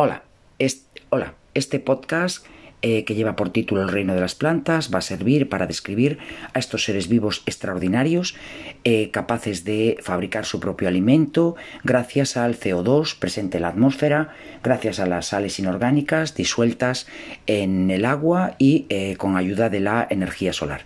Hola, hola, este podcast eh, que lleva por título El reino de las plantas va a servir para describir a estos seres vivos extraordinarios, eh, capaces de fabricar su propio alimento gracias al CO2 presente en la atmósfera, gracias a las sales inorgánicas disueltas en el agua y eh, con ayuda de la energía solar.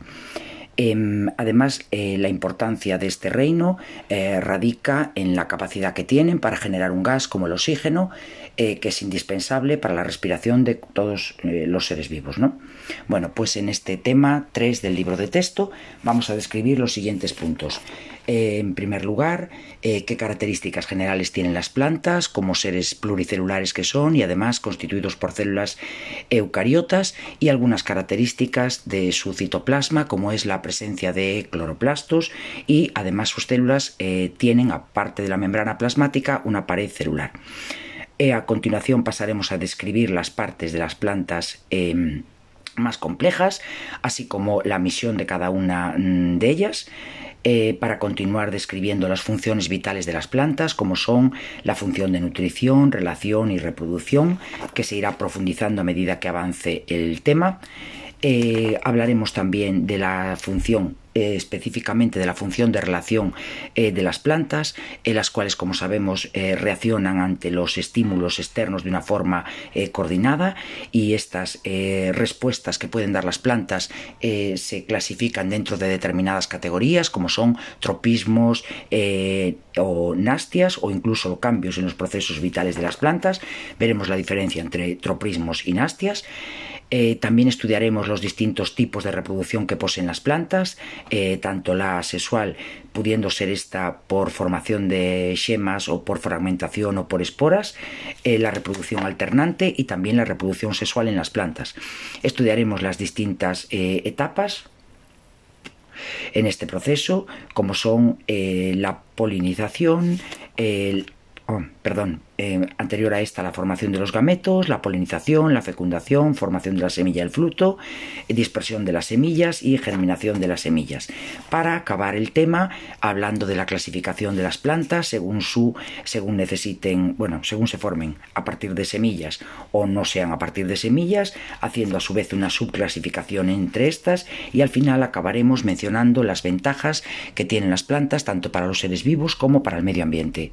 Em, además, eh, la importancia de este reino eh, radica en la capacidad que tienen para generar un gas como el oxígeno, eh, que es indispensable para la respiración de todos los seres vivos. ¿no? Bueno, pues en este tema 3 del libro de texto vamos a describir los siguientes puntos. Eh, en primer lugar, eh, qué características generales tienen las plantas como seres pluricelulares que son y además constituidos por células eucariotas y algunas características de su citoplasma como es la presencia de cloroplastos y además sus células eh, tienen, aparte de la membrana plasmática, una pared celular. a continuación pasaremos a describir las partes de las plantas em, más complejas, así como la misión de cada una mm, de ellas. Eh, para continuar describiendo las funciones vitales de las plantas, como son la función de nutrición, relación y reproducción, que se irá profundizando a medida que avance el tema. Eh, hablaremos también de la función eh, específicamente de la función de relación eh, de las plantas, en las cuales, como sabemos, reaccionan ante los estímulos externos de una forma coordinada y estas respuestas que pueden dar las plantas se clasifican dentro de determinadas categorías, como son tropismos o nastias o incluso cambios en los procesos vitales de las plantas. Veremos la diferencia entre tropismos y nastias. Eh, también estudiaremos los distintos tipos de reproducción que poseen las plantas, eh, tanto la sexual, pudiendo ser esta por formación de yemas o por fragmentación o por esporas, eh, la reproducción alternante y también la reproducción sexual en las plantas. Estudiaremos las distintas etapas en este proceso, como son la polinización, el Oh, perdón, eh, anterior a esta la formación de los gametos, la polinización, la fecundación, formación de la semilla y el fruto, dispersión de las semillas y germinación de las semillas. Para acabar el tema, hablando de la clasificación de las plantas según su, según necesiten, bueno, según se formen a partir de semillas o no sean a partir de semillas, haciendo a su vez una subclasificación entre estas y al final acabaremos mencionando las ventajas que tienen las plantas tanto para los seres vivos como para el medio ambiente.